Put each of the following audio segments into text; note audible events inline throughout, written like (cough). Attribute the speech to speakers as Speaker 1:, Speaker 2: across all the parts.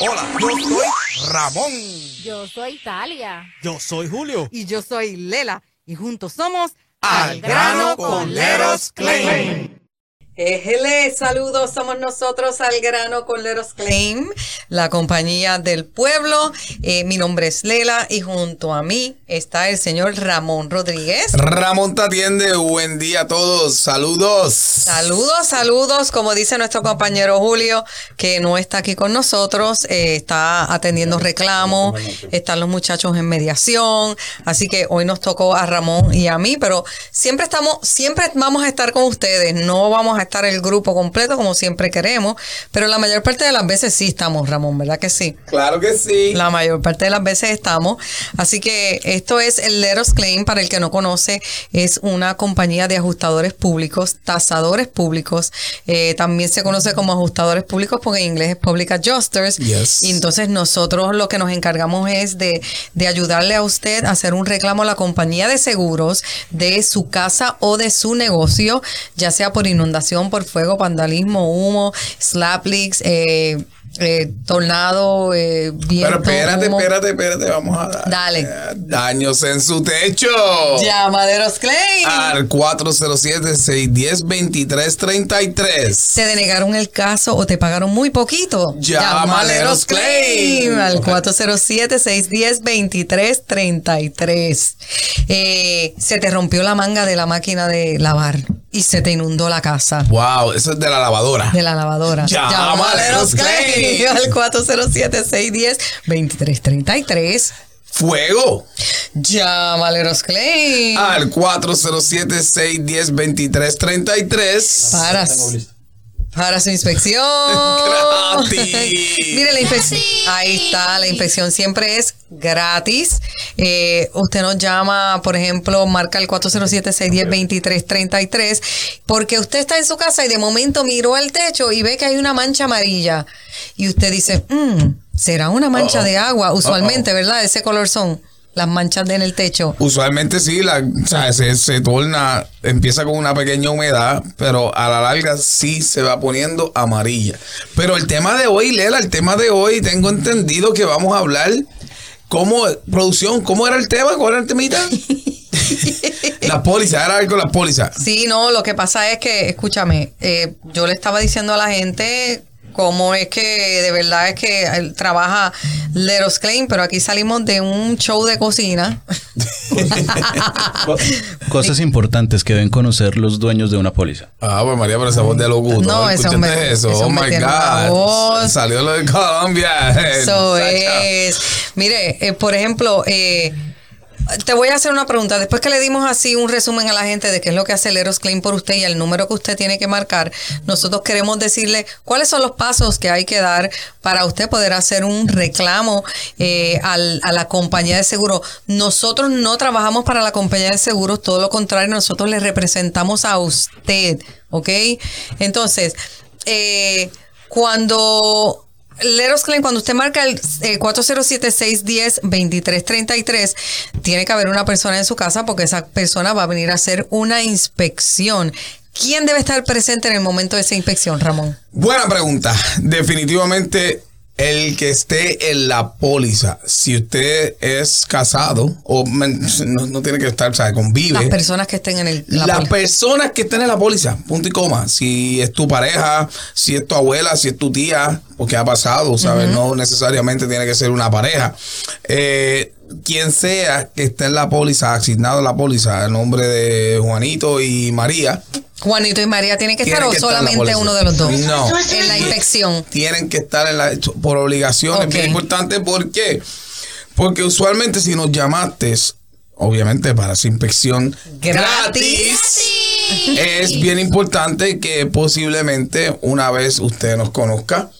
Speaker 1: Hola, yo soy Ramón.
Speaker 2: Yo soy Talia.
Speaker 1: Yo soy Julio.
Speaker 3: Y yo soy Lela. Y juntos somos
Speaker 1: Al grano con Leros Claim.
Speaker 3: Ejele, saludos, somos nosotros al grano con Leros Claim, la compañía del pueblo. Eh, mi nombre es Lela y junto a mí está el señor Ramón Rodríguez.
Speaker 4: Ramón te atiende, buen día a todos, saludos.
Speaker 3: Saludos, saludos, como dice nuestro compañero Julio, que no está aquí con nosotros, eh, está atendiendo reclamos, están los muchachos en mediación, así que hoy nos tocó a Ramón y a mí, pero siempre estamos, siempre vamos a estar con ustedes, no vamos a estar el grupo completo como siempre queremos, pero la mayor parte de las veces sí estamos, Ramón, ¿verdad que sí?
Speaker 4: Claro que sí.
Speaker 3: La mayor parte de las veces estamos. Así que esto es el Leros Claim, para el que no conoce, es una compañía de ajustadores públicos, tasadores públicos. Eh, también se conoce como ajustadores públicos porque en inglés es Public Adjusters.
Speaker 4: Yes.
Speaker 3: Y entonces nosotros lo que nos encargamos es de, de ayudarle a usted a hacer un reclamo a la compañía de seguros de su casa o de su negocio, ya sea por inundación, por fuego, vandalismo, humo, slap leaks, eh, eh, tornado, eh, viento,
Speaker 4: Pero espérate,
Speaker 3: humo.
Speaker 4: espérate, espérate, vamos a dar.
Speaker 3: Dale.
Speaker 4: eh, Daños en su techo.
Speaker 3: Llamaderos Claim.
Speaker 4: Al 407-610-2333.
Speaker 3: Te denegaron el caso o te pagaron muy poquito.
Speaker 4: Llámaleros Claim.
Speaker 3: al 407-610-2333. Eh, se te rompió la manga de la máquina de lavar y se te inundó la casa.
Speaker 4: Wow, eso es de la lavadora.
Speaker 3: De la lavadora.
Speaker 4: Llámaleros
Speaker 3: Al 407-610-2333.
Speaker 4: Fuego.
Speaker 3: Llámaleros Claim.
Speaker 4: Al 407-610-2333.
Speaker 3: Para, para su inspección. (laughs) (laughs)
Speaker 4: Gratis.
Speaker 3: Mire, la inspección. Ahí está, la inspección siempre es gratis. Eh, usted nos llama, por ejemplo, marca el 407-610-2333, porque usted está en su casa y de momento miró al techo y ve que hay una mancha amarilla. Y usted dice, "Mm, será una mancha
Speaker 4: Uh-oh.
Speaker 3: de agua, usualmente, ¿verdad? Ese color son las manchas en el techo.
Speaker 4: Usualmente sí, la, o sea, se, se torna, empieza con una pequeña humedad, pero a la larga sí se va poniendo amarilla. Pero el tema de hoy, Lela, el tema de hoy, tengo entendido que vamos a hablar cómo, producción, ¿cómo era el tema? ¿Cuál era el temita? (laughs) la póliza, era algo la póliza.
Speaker 3: Sí, no, lo que pasa es que, escúchame, eh, yo le estaba diciendo a la gente cómo es que de verdad es que él trabaja Leros Claim, pero aquí salimos de un show de cocina. (laughs) (laughs)
Speaker 5: Cosas importantes que deben conocer los dueños de una póliza.
Speaker 4: Ah, pues María, pero esa voz de locutor.
Speaker 3: No,
Speaker 4: ¿escuchaste
Speaker 3: hombre-
Speaker 4: eso? oh my God. Salió lo de Colombia.
Speaker 3: Eso (laughs) es. Mire, eh, por ejemplo, eh, te voy a hacer una pregunta. Después que le dimos así un resumen a la gente de qué es lo que hace Leros Claim por usted y el número que usted tiene que marcar, nosotros queremos decirle cuáles son los pasos que hay que dar para usted poder hacer un reclamo eh, al- a la compañía de seguros. Nosotros no trabajamos para la compañía de seguros, todo lo contrario, nosotros le representamos a usted, ¿ok? Entonces, eh, cuando Leros Claim, cuando usted marca el eh, 407-610-2333, tiene que haber una persona en su casa porque esa persona va a venir a hacer una inspección. ¿Quién debe estar presente en el momento de esa inspección, Ramón?
Speaker 4: Buena pregunta. Definitivamente el que esté en la póliza. Si usted es casado o no, no tiene que estar, o sea, convive.
Speaker 3: Las personas que estén en el, la
Speaker 4: Las
Speaker 3: póliza.
Speaker 4: personas que estén en la póliza, punto y coma. Si es tu pareja, si es tu abuela, si es tu tía, porque ha pasado, ¿sabes? No necesariamente tiene que ser una pareja. Eh, quien sea que esté en la póliza, asignado a la póliza, el nombre de Juanito y María,
Speaker 3: Juanito y María tienen que
Speaker 4: Tienen
Speaker 3: estar o
Speaker 4: que
Speaker 3: solamente uno de los dos.
Speaker 4: No.
Speaker 3: En la inspección.
Speaker 4: tienen que estar en la, por obligación. Es bien importante. ¿Por qué? Porque usualmente si nos llamaste, obviamente para esa inspección
Speaker 3: Gratis.
Speaker 4: es bien importante que posiblemente una vez usted nos conozca,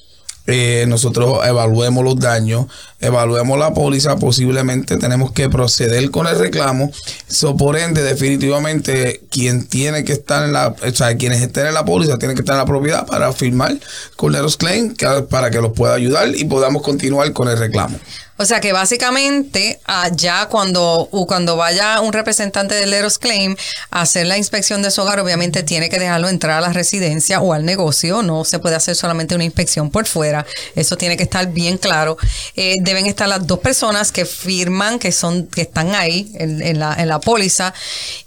Speaker 4: eh, nosotros evaluemos los daños, evaluemos la póliza, posiblemente tenemos que proceder con el reclamo. So, por ende, definitivamente, quien tiene que estar en la, o sea, quienes estén en la póliza tienen que estar en la propiedad para firmar con Leros Claim que- para que los pueda ayudar y podamos continuar con el reclamo.
Speaker 3: O sea que básicamente allá cuando, u- cuando vaya un representante del Leros Claim a hacer la inspección de su hogar, obviamente tiene que dejarlo entrar a la residencia o al negocio, no se puede hacer solamente una inspección por fuera. Eso tiene que estar bien claro. Eh, deben estar las dos personas que firman, que son, que están ahí en, la, en la póliza.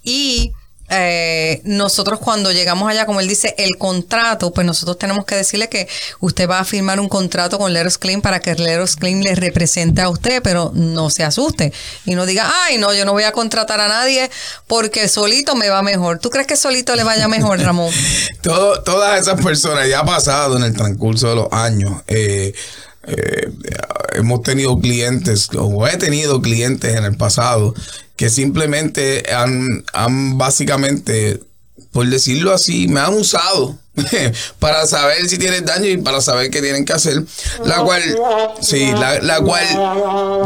Speaker 3: Y eh, nosotros cuando llegamos allá, como él dice, el contrato, pues nosotros tenemos que decirle que usted va a firmar un contrato con Leros Clean para que Leros Clean le represente a usted, pero no se asuste y no diga, ay, no, yo no voy a contratar a nadie porque solito me va mejor. ¿Tú crees que solito le vaya mejor, Ramón? (laughs)
Speaker 4: Todas esas personas ya ha pasado en el transcurso de los años. eh, eh, hemos tenido clientes, o he tenido clientes en el pasado, que simplemente han, han básicamente, por decirlo así, me han usado (laughs) para saber si tienen daño y para saber qué tienen que hacer. La cual, sí, la, la cual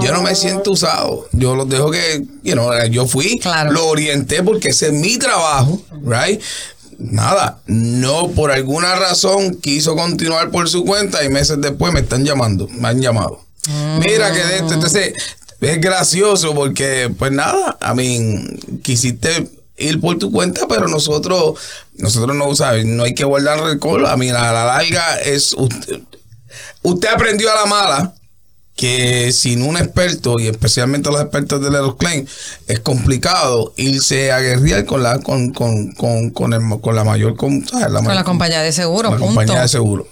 Speaker 4: yo no me siento usado. Yo los dejo que, you know, yo fui,
Speaker 3: Claro.
Speaker 4: lo orienté porque ese es mi trabajo, right? Nada, no por alguna razón quiso continuar por su cuenta y meses después me están llamando, me han llamado. Mira que de esto, entonces es gracioso porque pues nada, a mí quisiste ir por tu cuenta, pero nosotros nosotros no sabes, no hay que guardar rencor, a mí a la larga es usted, usted aprendió a la mala que sin un experto y especialmente los expertos de Leros Claim es complicado irse a guerrear con la con con con, con, el- con la mayor con,
Speaker 3: la
Speaker 4: mayor-
Speaker 3: compañía de seguro,
Speaker 4: la
Speaker 3: punto.
Speaker 4: compañía de seguro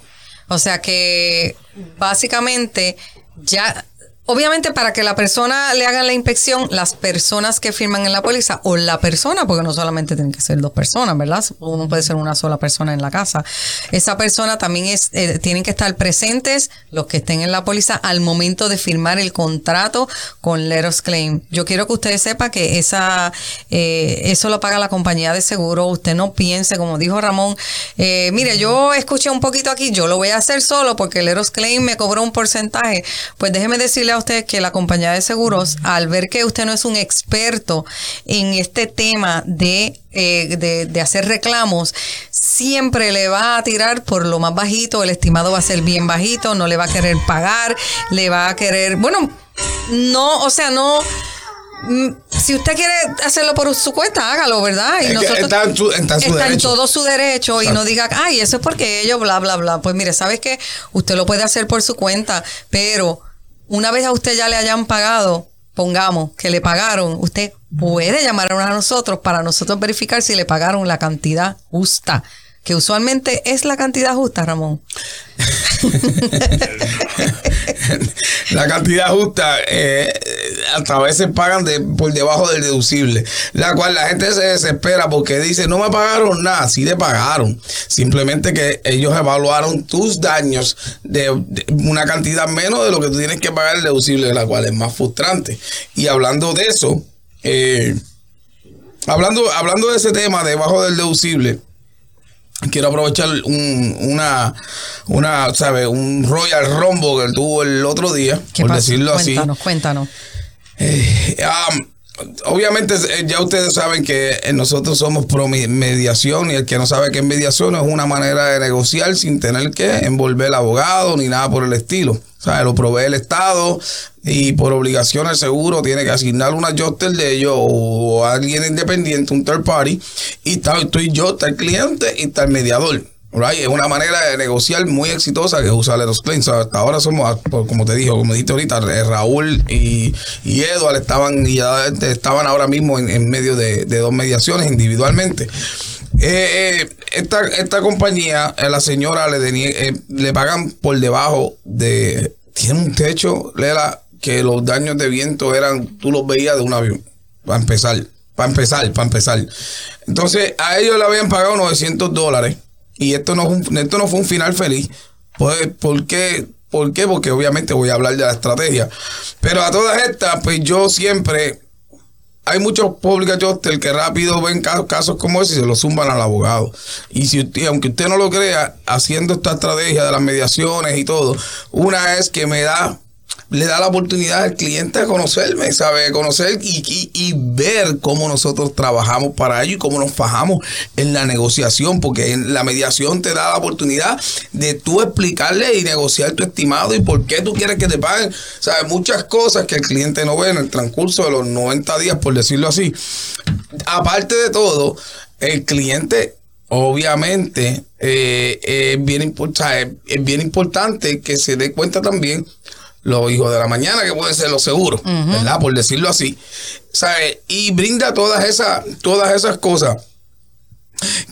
Speaker 3: O sea que básicamente ya, obviamente para que la persona le hagan la inspección, las personas que firman en la póliza o la persona, porque no solamente tienen que ser dos personas, ¿verdad? Uno puede ser una sola persona en la casa. Esa persona también es, eh, tienen que estar presentes los que estén en la póliza al momento de firmar el contrato con Leros Claim. Yo quiero que ustedes sepan que esa, eh, eso lo paga la compañía de seguro. Usted no piense, como dijo Ramón, eh, mire, yo escuché un poquito aquí, yo lo voy a hacer solo porque el Eros Claim me cobró un porcentaje. Pues déjeme decirle a usted que la compañía de seguros, al ver que usted no es un experto en este tema de, eh, de, de hacer reclamos, siempre le va a tirar por lo más bajito, el estimado va a ser bien bajito, no le va a querer pagar, le va a querer, bueno, no, o sea, no... mm, Si usted quiere hacerlo por su cuenta, hágalo, ¿verdad?
Speaker 4: Es que está en su- está en su
Speaker 3: está en
Speaker 4: derecho.
Speaker 3: todo su derecho y no diga, ay, eso es porque ellos, bla, bla, bla. Pues mire, ¿sabes qué? Usted lo puede hacer por su cuenta, pero una vez a usted ya le hayan pagado, pongamos que le pagaron, usted puede llamar a nosotros para nosotros verificar si le pagaron la cantidad justa, que usualmente es la cantidad justa, Ramón. (laughs)
Speaker 4: la cantidad justa eh, hasta a veces pagan de, por debajo del deducible la cual la gente se desespera porque dice no me pagaron nada sí le pagaron simplemente que ellos evaluaron tus daños de, de una cantidad menos de lo que tú tienes que pagar el deducible la cual es más frustrante y hablando de eso eh, hablando hablando de ese tema debajo del deducible quiero aprovechar un, una, una, ¿sabe? Un Royal Rumble que tuvo el otro día,
Speaker 3: ¿Qué
Speaker 4: por decirlo así.
Speaker 3: Cuéntanos, cuéntanos.
Speaker 4: Um, obviamente, eh, ya ustedes saben que eh, nosotros somos pro mediación y el que no sabe qué es mediación es una manera de negociar sin tener que envolver al abogado ni nada por el estilo. O sea, lo provee el Estado y por obligación el seguro tiene que asignar una adjuster de ellos o alguien independiente, un third party, y está, estoy yo, está el cliente y está el mediador. Right? Es una manera de negociar muy exitosa que usa Leros Claims. Hasta ahora somos, ah, como te dijo, como dijiste ahorita, eh, Raúl y, y Edward estaban, y ya estaban ahora mismo en, en medio de, de dos mediaciones individualmente. Eh, eh, esta, esta compañía, eh, la señora le, le pagan por debajo de. Tiene un techo, Lela, que los daños de viento eran, tú los veías de un avión. Para empezar, para empezar, para empezar. Entonces, a ellos le habían pagado 900 dólares. Y esto no, fue un- esto no fue un final feliz. Pues, ¿por qué? ¿Por qué? Porque obviamente voy a hablar de la estrategia. Pero a todas estas, pues yo siempre hay muchos public adjusters que rápido ven ca- casos como ese y se lo zumban al abogado. Y si usted, aunque usted no lo crea, haciendo esta estrategia de las mediaciones y todo, una es que me da, le da la oportunidad al cliente a conocerme, ¿sabe? Conocer y, y- y ver cómo nosotros trabajamos para ello y cómo nos fajamos en la negociación, porque en la mediación te da la oportunidad de tú explicarle y negociar tu estimado y por qué tú quieres que te paguen. ¿Sabes? Muchas cosas que el cliente no ve en el transcurso de los 90 días, por decirlo así. Aparte de todo, el cliente obviamente eh, bien es bien importante que se dé cuenta también los hijos de la mañana, que pueden ser los seguros, ¿verdad? Por decirlo así. ¿Sabe? Y brinda todas esas, todas esas cosas.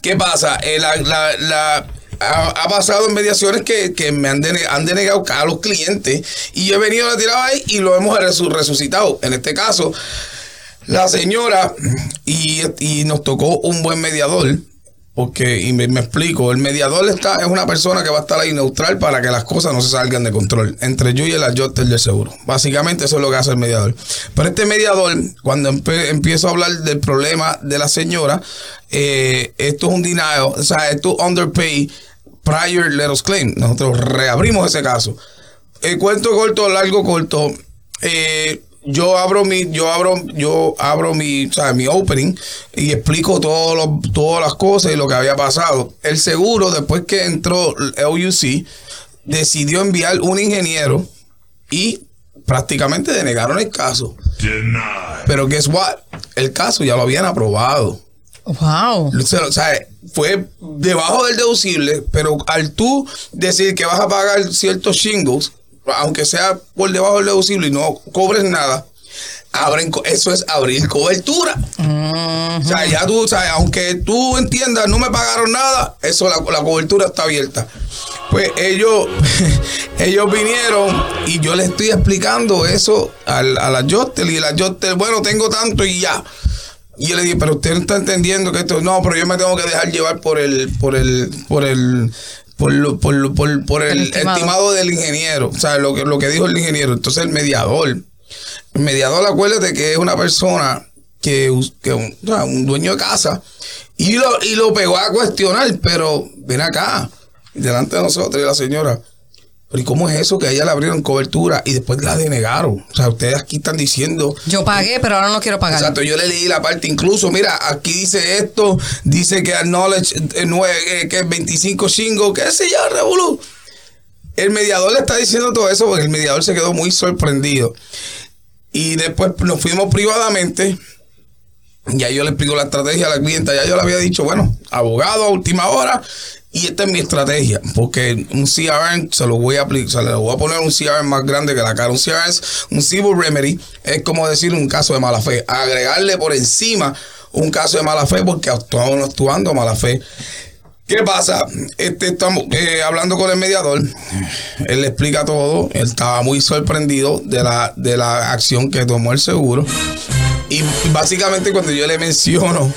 Speaker 4: ¿Qué pasa? Eh, la- la- la- ha, ha pasado en mediaciones que, que me han, dene- han denegado a los clientes y yo he venido a tirar ahí y lo hemos resu- resucitado. En este caso, la señora, y, y nos tocó un buen mediador, porque, y me, explico, el mediador está, es una persona que va a estar ahí neutral para que las cosas no se salgan de control, entre yo y el adjuster del seguro. Básicamente eso es lo que hace el mediador. Pero este mediador, cuando empiezo a hablar del problema de la señora, eh, esto es un denial, o sea, esto es underpay prior let us claim. Nosotros reabrimos ese caso. El cuento corto, largo, corto. eh, yo abro mi, yo abro, yo abro mi, o sea, mi opening y explico todo lo- todas las cosas y lo que había pasado. El seguro, después que entró el OUC, decidió enviar un ingeniero y prácticamente denegaron el caso. Pero guess what? El caso ya lo habían aprobado.
Speaker 3: Wow.
Speaker 4: O sea, o sea, fue debajo del deducible, pero al tú decir que vas a pagar ciertos shingles, aunque sea por debajo del deducible y no cobres nada, abren, eso es abrir cobertura. O sea, ya tú, o sea, aunque tú entiendas, no me pagaron nada, eso la, la cobertura está abierta. Pues ellos, (laughs) ellos vinieron y yo les estoy explicando eso a la Jotel y la Jotel, bueno, tengo tanto y ya. Y yo le dije, pero usted no está entendiendo que esto, no, pero yo me tengo que dejar llevar por el, por el, por el, por, lo- por, lo- por, por el,
Speaker 3: El estimado.
Speaker 4: estimado. del ingeniero, o sea, lo que, lo que dijo el ingeniero. Entonces el mediador, el mediador, acuérdate que es una persona que, que un, o sea, un dueño de casa y lo, y lo pegó a cuestionar, pero ven acá, delante de nosotros y la señora. Pero ¿y cómo es eso que a ella le abrieron cobertura y después la denegaron? O sea, ustedes aquí están diciendo
Speaker 3: Yo pagué, pero ahora no quiero pagar.
Speaker 4: Exacto, yo le leí la parte, incluso, mira, aquí dice esto, dice que acknowledge eh, nue- eh, que 25 chingos, qué sé yo, Revolu. El mediador le está diciendo todo eso porque el mediador se quedó muy sorprendido. Y después nos fuimos privadamente. Ya yo le explico la estrategia a la clienta. Ya yo le había dicho, bueno, abogado a última hora. Y esta es mi estrategia. Porque un CRM se lo voy a aplicar, se le voy a poner un CRM más grande que la cara. Un CRM es un civil remedy. Es como decir un caso de mala fe. Agregarle por encima un caso de mala fe porque actuamos actuando a mala fe. ¿Qué pasa? Este, estamos eh, hablando con el mediador. Él le explica todo. Él estaba muy sorprendido de la, de la acción que tomó el seguro. Y básicamente cuando yo le menciono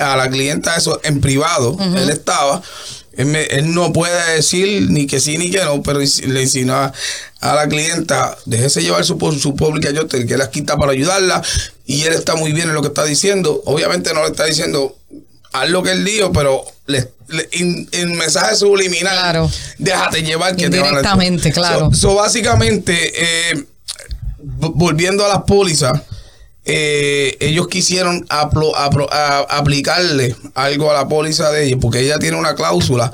Speaker 4: a la clienta eso en privado, él estaba, él, me- él no puede decir ni que sí ni que no, pero le insinuó a, la clienta, déjese llevar su, su pública yo que él aquí está para ayudarla y él está muy bien en lo que está diciendo. Obviamente no le está diciendo haz lo que él dijo, pero le, le- in- en mensaje subliminal,
Speaker 3: Claro.
Speaker 4: déjate llevar que te van a-
Speaker 3: Indirectamente, claro.
Speaker 4: So- so, básicamente, eh, volviendo a las pólizas, eh, ellos quisieron aplicarle algo a la póliza de ella, porque ella tiene una cláusula,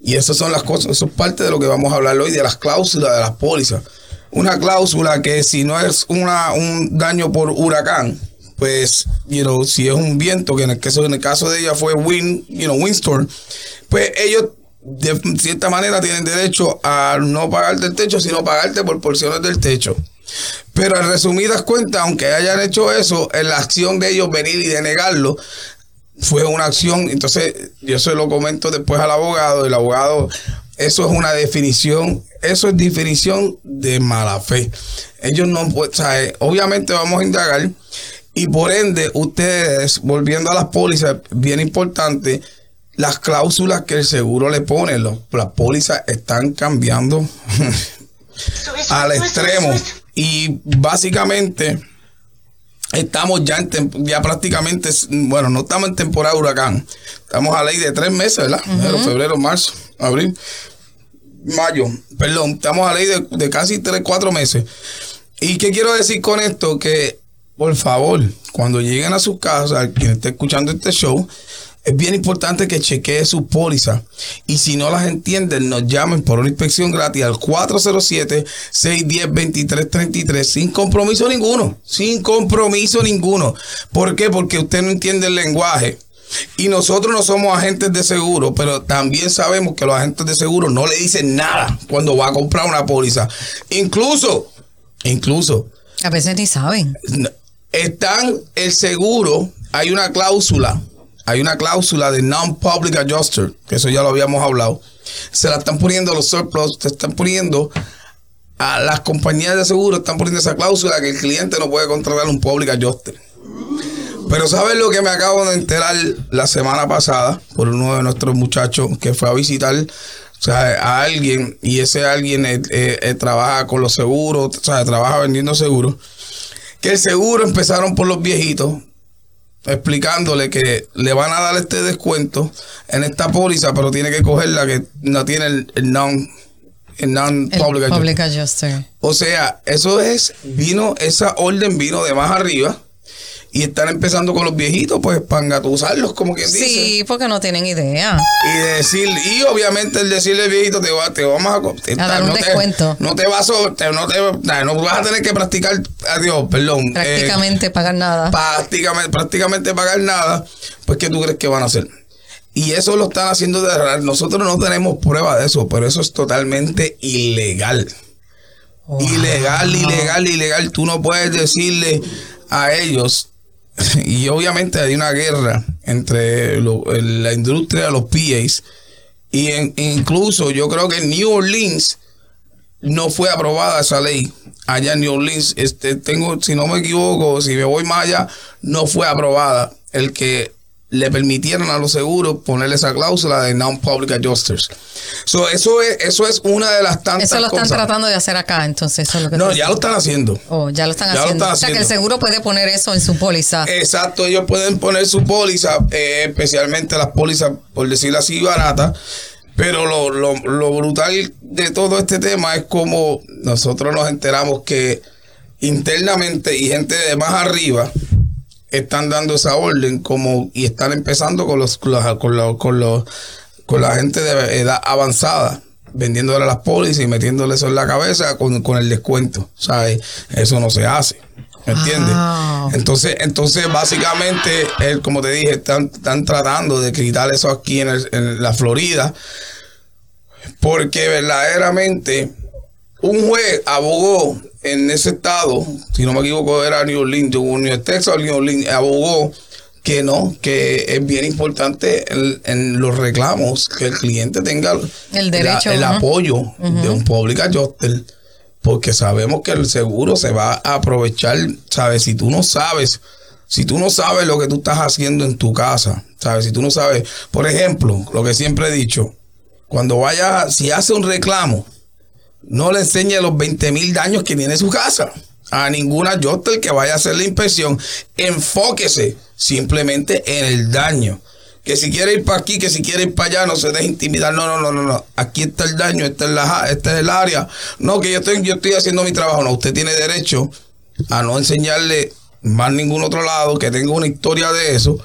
Speaker 4: y esas son las cosas, eso es parte de lo que vamos a hablar hoy, de las cláusulas de las pólizas. Una cláusula que si no es una, un daño por huracán, pues, you si es un viento, que en el caso, en el caso de ella fue wind, you windstorm, pues ellos de cierta manera tienen derecho a no pagarte el techo, sino pagarte por porciones del techo. Pero en resumidas cuentas, aunque hayan hecho eso, en la acción de ellos venir y denegarlo, fue una acción. Entonces, yo se lo comento después al abogado, el abogado, eso es una definición, eso es definición de mala fe. Ellos no pueden, o sea, eh, obviamente vamos a indagar, y por ende, ustedes, volviendo a las pólizas, bien importante, las cláusulas que el seguro le pone, los- las pólizas están cambiando (laughs) al extremo. Y básicamente estamos ya en ya prácticamente, bueno, no estamos en temporada de huracán. Estamos a ley de tres meses, ¿verdad? Febrero, marzo, abril, mayo. Perdón, estamos a ley de, de casi tres, cuatro meses. ¿Y qué quiero decir con esto? Que, por favor, cuando lleguen a su casa, quien esté escuchando este show, es bien importante que chequee su póliza. Y si no las entienden, nos llamen por una inspección gratis al 407-610-2333 sin compromiso ninguno. Sin compromiso ninguno. ¿Por qué? Porque usted no entiende el lenguaje. Y nosotros no somos agentes de seguro, pero también sabemos que los agentes de seguro no le dicen nada cuando va a comprar una póliza. Incluso, incluso,
Speaker 3: A veces ni saben.
Speaker 4: están el seguro, hay una cláusula, hay una cláusula de non-public adjuster, que eso ya lo habíamos hablado. Se la están poniendo los surplus, se están poniendo a las compañías de seguro, están poniendo esa cláusula que el cliente no puede contratar un public adjuster. Pero ¿sabes lo que me acabo de enterar la semana pasada por uno de nuestros muchachos que fue a visitar a alguien y ese alguien eh, eh, trabaja con los seguros, o sea, trabaja vendiendo seguros? Que el seguro empezaron por los viejitos explicándole que le van a dar este descuento en esta póliza, pero tiene que coger la que no tiene el, el non el non public adjuster.
Speaker 3: public adjuster.
Speaker 4: O sea, eso es, vino, esa orden vino de más arriba y están empezando con los viejitos, pues, para engatusarlos, como quien dice.
Speaker 3: Sí, porque no tienen idea.
Speaker 4: Y decir, y obviamente el decirle viejito, te, va, te vamos a,
Speaker 3: A dar un
Speaker 4: no te-
Speaker 3: descuento.
Speaker 4: no te vas a, te- no, te, no vas a tener que practicar, adiós, perdón. eh,
Speaker 3: Prácticamente pagar nada.
Speaker 4: prácticamente, prácticamente pagar nada, pues ¿qué tú crees que van a hacer? Y eso lo están haciendo de verdad. Nosotros no tenemos prueba de eso, pero eso es totalmente ilegal. Ilegal, ilegal, ilegal. Tú no puedes decirle a ellos. Y obviamente hay una guerra entre la industria de los PAs. Y incluso yo creo que en New Orleans no fue aprobada esa ley. Allá en New Orleans, este, tengo, si no me equivoco, si me voy más allá, no fue aprobada el que le permitieran a los seguros ponerle esa cláusula de non-public adjusters. So, eso es, eso es una de las tantas
Speaker 3: Eso lo están
Speaker 4: cosas.
Speaker 3: tratando de hacer acá, entonces eso es lo que
Speaker 4: No, ya lo están haciendo.
Speaker 3: Oh, ya lo están
Speaker 4: ya lo
Speaker 3: haciendo.
Speaker 4: están
Speaker 3: o sea, que el seguro puede poner eso en su póliza.
Speaker 4: Exacto, ellos pueden poner su póliza, eh, especialmente las pólizas, por decirlo así, baratas. Pero lo, lo, lo brutal de todo este tema es como nosotros nos enteramos que internamente y gente de más arriba están dando esa orden como y están empezando con los con los, con los, con los- con la gente de edad avanzada vendiéndole las pólizas y metiéndole eso en la cabeza con, con el descuento ¿sabes? eso no se hace ¿me entiendes?
Speaker 3: Wow.
Speaker 4: entonces entonces básicamente él, como te dije están, están tratando de quitar eso aquí en, el- en la Florida porque verdaderamente un juez abogó en ese estado, si no me equivoco era New Orleans, New Texas o New Orleans, abogó que no, que es bien importante el- en los reclamos que el cliente tenga
Speaker 3: El
Speaker 4: la-
Speaker 3: derecho,
Speaker 4: el apoyo de un public adjuster, porque sabemos que el seguro se va a aprovechar, ¿sabes? Si tú no sabes, si tú no sabes lo que tú estás haciendo en tu casa, ¿sabes? Si tú no sabes, por ejemplo, lo que siempre he dicho, cuando vaya, si hace un reclamo, no le enseñe los 20 mil daños que tiene su casa a ninguna adjuster que vaya a hacer la inspección. Enfóquese simplemente en el daño. Que si quiere ir para aquí, que si quiere ir para allá, no se deje intimidar. No, no, no, no, no. Aquí está el daño, esta es, la, el área. No, que yo estoy, yo estoy haciendo mi trabajo. No, usted tiene derecho a no enseñarle más ningún otro lado que tenga una historia de eso.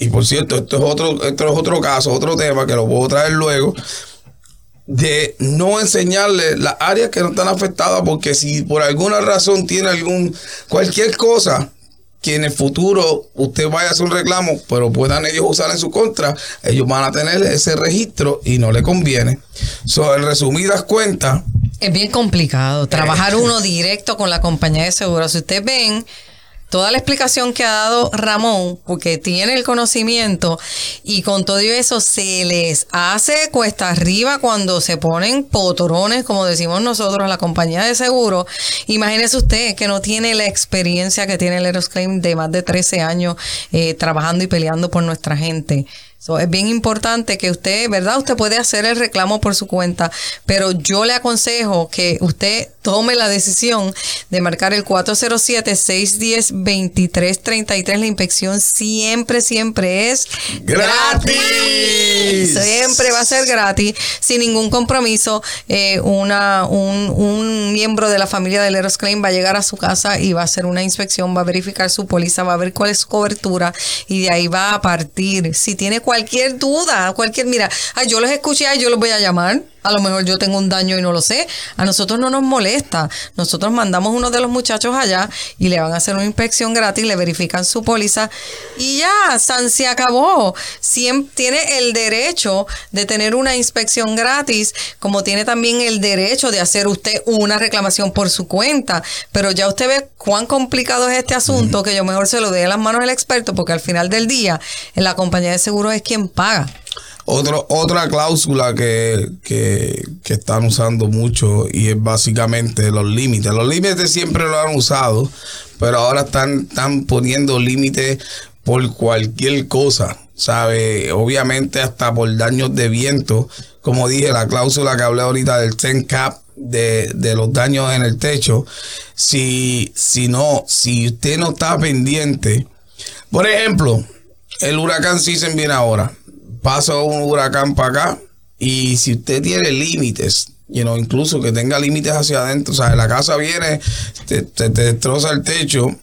Speaker 4: Y por cierto, esto es otro, esto es otro caso, otro tema que lo puedo traer luego de no enseñarle las áreas que no están afectadas porque si por alguna razón tiene algún cualquier cosa que en el futuro usted vaya a hacer un reclamo pero puedan ellos usar en su contra ellos van a tener ese registro y no le conviene so, en resumidas cuentas
Speaker 3: Es bien complicado trabajar (laughs) uno directo con la compañía de seguros. Si ustedes ven toda la explicación que ha dado Ramón, porque tiene el conocimiento y con todo eso se les hace cuesta arriba cuando se ponen potorones, como decimos nosotros, la compañía de seguro. Imagínese usted que no tiene la experiencia que tiene el Aerosclaim de más de 13 años eh, trabajando y peleando por nuestra gente. So, es bien importante que usted, ¿verdad? Usted puede hacer el reclamo por su cuenta, pero yo le aconsejo que usted tome la decisión de marcar el 407-610-2333. La inspección siempre, siempre es
Speaker 4: ¡Gratis!
Speaker 3: Siempre va a ser gratis, sin ningún compromiso. Eh, una, un, un miembro de la familia del Eros Claim va a llegar a su casa y va a hacer una inspección, va a verificar su póliza, va a ver cuál es su cobertura y de ahí va a partir. Si tiene cualquier duda, cualquier, mira, ay, yo los escuché, ay, yo los voy a llamar. A lo mejor yo tengo un daño y no lo sé. A nosotros no nos molesta. Nosotros mandamos uno de los muchachos allá y le van a hacer una inspección gratis, le verifican su póliza y ya, San se acabó. Siempre tiene el derecho de tener una inspección gratis, como tiene también el derecho de hacer usted una reclamación por su cuenta. Pero ya usted ve cuán complicado es este asunto, que yo mejor se lo dé en las manos del experto, porque al final del día, la compañía de seguros es quien paga.
Speaker 4: Otro, otra cláusula que, que, están usando mucho y es básicamente los límites. Los límites siempre lo han usado, pero ahora están, están poniendo límites por cualquier cosa, ¿sabe? Obviamente hasta por daños de viento. Como dije, la cláusula que hablé ahorita del 10 cap de, de los daños en el techo. Si, si no, si usted no está pendiente, por ejemplo, el huracán season viene ahora pasa un huracán para acá y si usted tiene límites, you know, incluso que tenga límites hacia adentro, o sea, la casa viene, te, destroza el techo,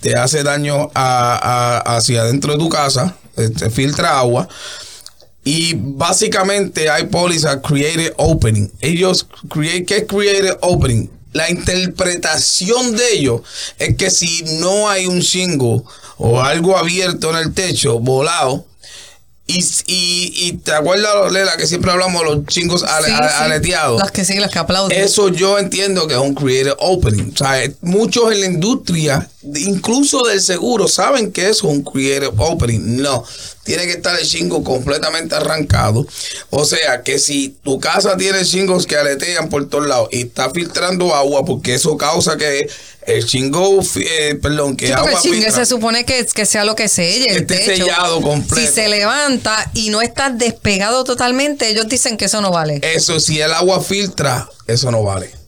Speaker 4: te hace daño a, hacia adentro de tu casa, te, filtra agua. Y básicamente hay pólizas created opening. Ellos, create, ¿qué es opening? La interpretación de ellos es que si no hay un shingle o algo abierto en el techo, volado, y, y, y, te acuerdas, Lela, que siempre hablamos de los chingos aleteados.
Speaker 3: Las que sí, las que aplauden.
Speaker 4: Eso yo entiendo que es un creative opening. O sea, muchos en la industria, incluso del seguro, saben que eso es un creative opening. No, tiene que estar el chingo completamente arrancado. O sea, que si tu casa tiene chingos que aletean por todos lados y está filtrando agua, porque eso causa que el chingo, eh, perdón, que agua
Speaker 3: el se supone que, que sea lo que selle el
Speaker 4: esté sellado completo.
Speaker 3: Si se levanta y no está despegado totalmente, ellos dicen que eso no vale.
Speaker 4: Eso, si el agua filtra, eso no vale.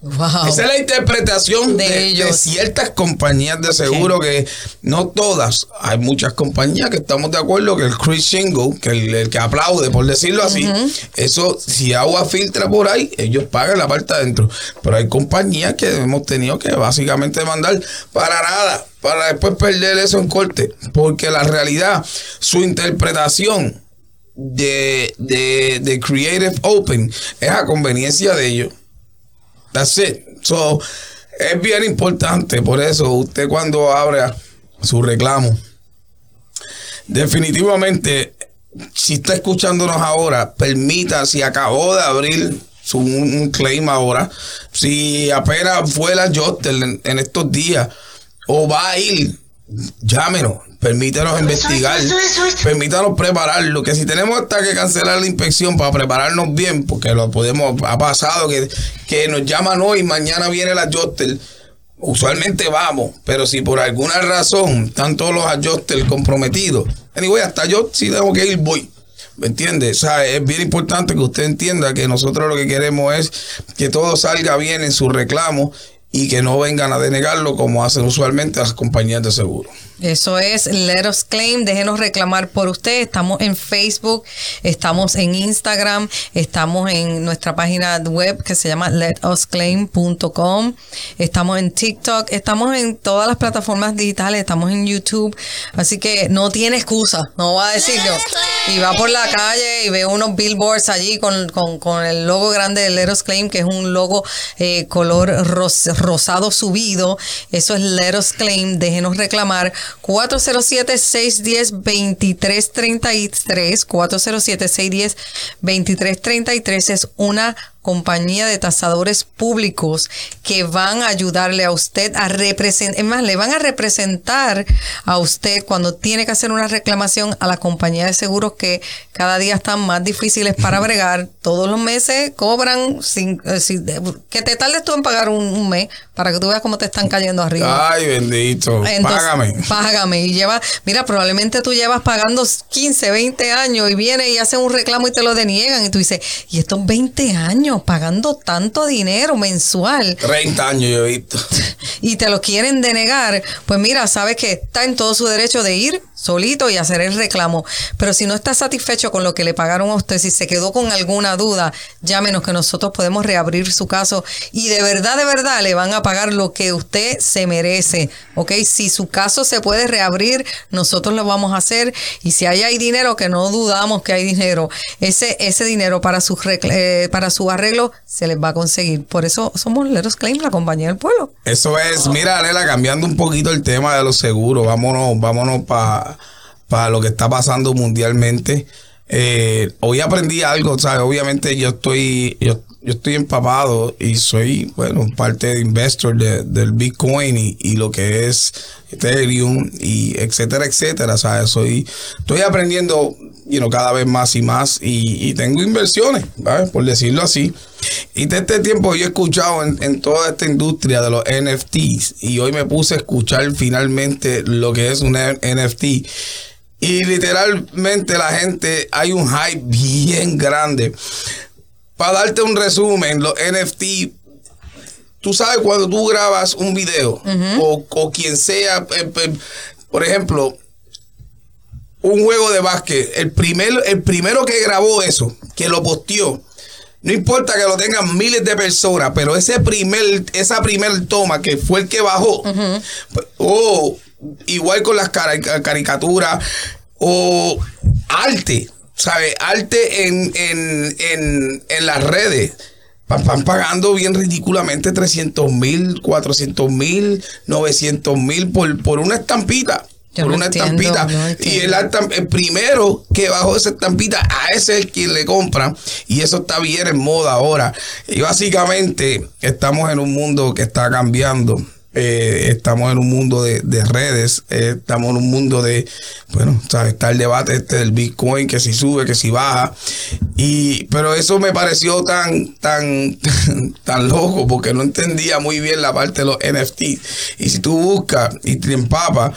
Speaker 4: Esa es la interpretación de, ciertas compañías de seguro que no todas, hay muchas compañías que estamos de acuerdo que el Chris Shingle, que el, que aplaude por decirlo así, eso si agua filtra por ahí, ellos pagan la parte adentro. Pero hay compañías que hemos tenido que básicamente mandar para nada, para después perder eso en corte, porque la realidad, su interpretación de, de, de Creative Open es a conveniencia de ellos. That's it. So, es bien importante, por eso usted cuando abra su reclamo, definitivamente, si está escuchándonos ahora, permita, si acabó de abrir su, claim ahora, si apenas fue la Jotel en, en estos días, o va a ir, llámenos, permítanos investigar, permítanos prepararlo, que si tenemos hasta que cancelar la inspección para prepararnos bien, porque lo podemos, ha pasado que, que nos llaman hoy, mañana viene la Jostel, usualmente vamos, pero si por alguna razón están todos los adjusters comprometidos, anyway, hasta yo si tengo que ir, voy. ¿Me entiende? O sea, es bien importante que usted entienda que nosotros lo que queremos es que todo salga bien en su reclamo y que no vengan a denegarlo como hacen usualmente las compañías de seguro.
Speaker 3: Eso es Let Us Claim, déjenos reclamar por usted. Estamos en Facebook, estamos en Instagram, estamos en nuestra página web que se llama letusclaim.com, estamos en TikTok, estamos en todas las plataformas digitales, estamos en YouTube, así que no tiene excusa, no va a decirlo. Y va por la calle y ve unos billboards allí con, con, el logo grande de Let Us Claim, que es un logo eh, color rosado subido. Eso es Let Us Claim, déjenos reclamar 407-610-2333. 407-610-2333 es una compañía de tasadores públicos que van a ayudarle a usted a representar, es más, le van a representar a usted cuando tiene que hacer una reclamación a la compañía de seguros que cada día están más difíciles para bregar. Todos los meses cobran, sin, eh, que te tardes tú en pagar un, mes para que tú veas cómo te están cayendo arriba.
Speaker 4: Ay, bendito. págame.
Speaker 3: Págame. Y lleva, mira, probablemente tú llevas pagando 15, 20 años y viene y hace un reclamo y te lo deniegan y tú dices, y estos 20 años pagando tanto dinero mensual.
Speaker 4: 30 años yo he visto. (laughs)
Speaker 3: Y te lo quieren denegar. Pues mira, sabes que está en todo su derecho de ir solito y hacer el reclamo. Pero si no está satisfecho con lo que le pagaron a usted, si se quedó con alguna duda, llámenos que nosotros podemos reabrir su caso y de verdad, de verdad le van a pagar lo que usted se merece. ¿Ok? Si su caso se puede reabrir, nosotros lo vamos a hacer y si ahí hay dinero, que no dudamos que hay dinero, ese, ese dinero para su, eh, para su arreglo se les va a conseguir. Por eso somos Leros Claim, la compañía del pueblo.
Speaker 4: Eso es, mira, Lela, cambiando un poquito el tema de los seguros, vámonos, vámonos para lo que está pasando mundialmente. Eh, hoy aprendí algo, ¿sabes? Obviamente yo estoy, yo, yo estoy empapado y soy, bueno, parte de investor del Bitcoin y, lo que es Ethereum y etcétera, etcétera, ¿sabes? Soy, estoy aprendiendo, you cada vez más y más y, tengo inversiones, ¿vale? Por decirlo así. Y de este tiempo yo he escuchado en, en, toda esta industria de los NFTs y hoy me puse a escuchar finalmente lo que es un NFT. Y literalmente la gente, hay un hype bien grande. Para darte un resumen, los NFT, tú sabes cuando tú grabas un video o, o, quien sea, eh, eh, por ejemplo, un juego de básquet, el, primer, el primero que grabó eso, que lo posteó, no importa que lo tengan miles de personas, pero ese primer, esa primer toma que fue el que bajó, o igual con las caricaturas, o arte, ¿sabes? Arte en, en, en, en las redes. Van pagando bien ridículamente 300 mil, 400 mil, 900 mil por, por una estampita por una estampita. y el, el, primero que bajó esa estampita, a ese es quien le compra. Y eso está bien en moda ahora. Y básicamente estamos en un mundo que está cambiando. Eh, estamos en un mundo de, redes, eh, estamos en un mundo de, bueno, está el debate este del Bitcoin, que si sube, que si baja, y, pero eso me pareció tan, tan, (laughs) tan loco, porque no entendía muy bien la parte de los NFT, y si tú buscas y te empapas,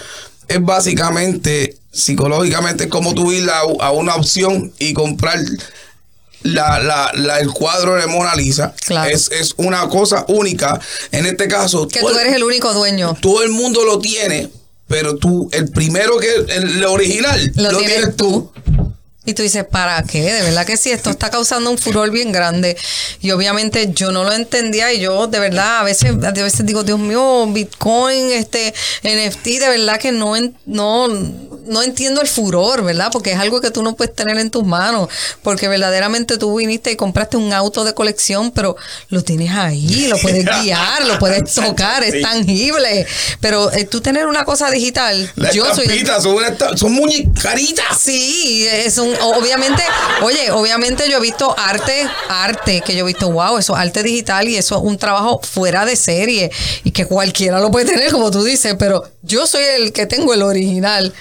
Speaker 4: es básicamente psicológicamente como tú ir a, una opción y comprar la, la, el cuadro de Mona Lisa. Es, es, una cosa única. En este caso.
Speaker 3: Que tú eres el único dueño.
Speaker 4: Todo el mundo lo tiene, pero tú, el primero que. El, original, lo, tienes, tú.
Speaker 3: Y tú dices, ¿para qué? De verdad que sí, esto está causando un furor bien grande. Y obviamente yo no lo entendía y yo de verdad a veces, a veces digo, Dios mío, Bitcoin, este NFT, de verdad que no, no, no entiendo el furor, ¿verdad? Porque es algo que tú no puedes tener en tus manos. Porque verdaderamente tú viniste y compraste un auto de colección, pero lo tienes ahí, lo puedes (laughs) guiar, lo puedes tocar, es tangible. Pero eh, tú tener una cosa digital,
Speaker 4: yo soy... Son, son muñecaritas.
Speaker 3: Sí, es un obviamente, oye, obviamente yo he visto arte, arte, que yo he visto, wow, eso es arte digital y eso es un trabajo fuera de serie y que cualquiera lo puede tener, como tú dices, pero yo soy el que tengo el original.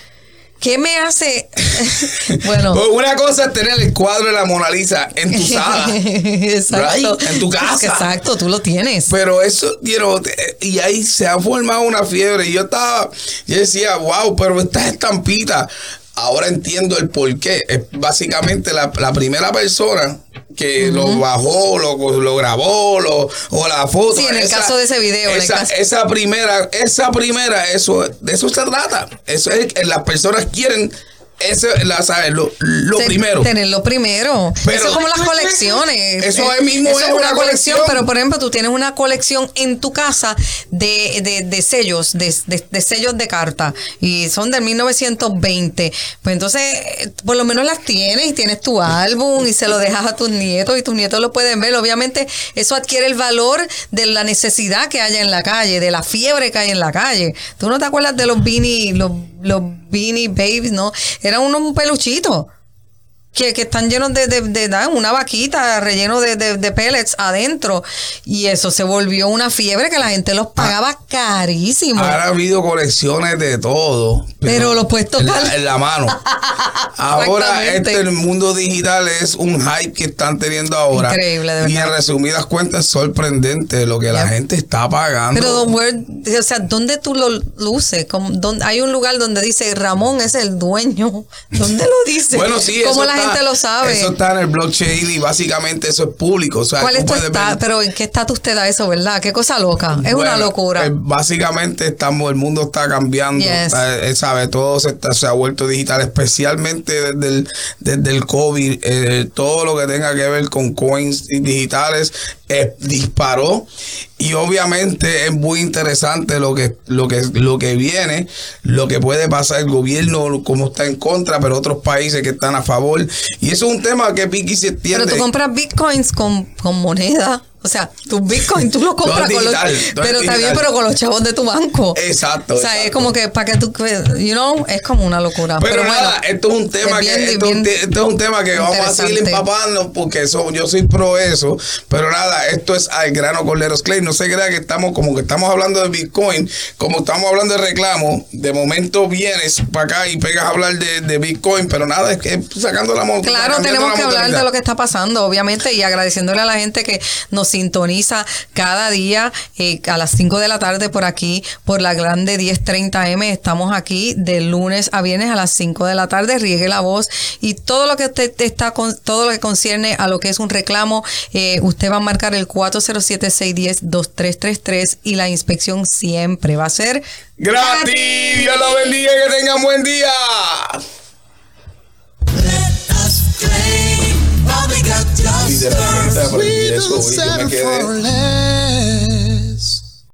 Speaker 3: ¿Qué me hace? (laughs)
Speaker 4: bueno. Pues una cosa es tener el cuadro de la Mona Lisa en tu sala. (laughs) Exacto. En tu casa.
Speaker 3: Exacto, tú lo tienes.
Speaker 4: Pero eso, you y ahí se ha formado una fiebre. Y yo estaba, yo decía, wow, pero estas estampitas ahora entiendo el por qué. Es básicamente la, primera persona que lo bajó, lo, lo grabó, lo, o la foto.
Speaker 3: Sí, en el caso de ese video.
Speaker 4: Esa, esa primera, esa primera, eso, de eso se trata. Eso es que las personas quieren eso la sabes lo, lo primero.
Speaker 3: tenerlo primero. Eso es como las colecciones.
Speaker 4: eso es mismo es, una, colección,
Speaker 3: pero por ejemplo tú tienes una colección en tu casa de, de, sellos de, de, sellos de carta y son del 1920 pues entonces por lo menos las tienes y tienes tu álbum y se lo dejas a tus nietos y tus nietos lo pueden ver. Obviamente eso adquiere el valor de la necesidad que haya en la calle de la fiebre que hay en la calle. Tú no te acuerdas de los beanie los, los beanie babies no eran unos peluchitos que, que están llenos de, de, de, una vaquita relleno de, de, pellets adentro. Y eso se volvió una fiebre que la gente los pagaba carísimo.
Speaker 4: Ahora ha habido colecciones de todo.
Speaker 3: Pero, lo puesto
Speaker 4: en la, en la mano. (laughs) ahora este el mundo digital es un hype que están teniendo ahora.
Speaker 3: Increíble, de verdad.
Speaker 4: Y en resumidas cuentas es sorprendente lo que la gente está pagando.
Speaker 3: Pero, o sea, ¿dónde tú lo luces? hay un lugar donde dice Ramón es el dueño. (laughs) ¿Dónde lo dice?
Speaker 4: bueno, sí, eso
Speaker 3: gente lo sabe.
Speaker 4: Eso está en el blockchain y básicamente eso es público. O sea,
Speaker 3: ¿Cuál es tu Pero ¿en qué estatus te da eso, verdad? Qué cosa loca. Es una locura.
Speaker 4: Eh, básicamente estamos, el mundo está cambiando. Sabe, todo se, está- se ha vuelto digital, especialmente desde el, desde el COVID, eh, todo lo que tenga que ver con coins digitales eh, disparó y obviamente es muy interesante lo que lo que lo que viene, lo que puede pasar el gobierno como está en contra, pero otros países que están a favor y eso es un tema que Vicky se entiende.
Speaker 3: Pero tú compras bitcoins con, con moneda. O sea, tus bitcoins tú los compras con los. Pero está bien, pero con los chavos de tu banco.
Speaker 4: Exacto,
Speaker 3: O sea, es como que para que tú. You know, es como una locura.
Speaker 4: Pero,
Speaker 3: Pero,
Speaker 4: nada,
Speaker 3: bueno.
Speaker 4: esto es un tema
Speaker 3: es
Speaker 4: que esto, es un
Speaker 3: bien
Speaker 4: te- esto es un tema que vamos a seguir empapando porque eso, yo soy pro eso, pero nada, esto es al grano con Leros Clay. No se crea que estamos como que estamos hablando de Bitcoin, como estamos hablando de reclamo, de momento vienes para acá y pegas a hablar de, de Bitcoin, pero nada, es que sacando la moto.
Speaker 3: Claro, tenemos que hablar de lo que está pasando, obviamente, y agradeciéndole a la gente que nos sintoniza cada día eh, a las 5 de la tarde por aquí, por la grande 1030M. Estamos aquí de lunes a viernes a las 5 de la tarde. Riegue la voz y todo lo que usted está con, todo lo que concierne a lo que es un reclamo, eh, usted va a marcar el 407-610-2333 y la inspección siempre va a ser
Speaker 4: Gratis, Dios lo bendiga, que tengan buen día.
Speaker 1: Let us claim all we got just
Speaker 4: Literalmente,
Speaker 1: us.
Speaker 4: aprendí eso, y yo me
Speaker 6: settle
Speaker 4: quedé-
Speaker 6: for less.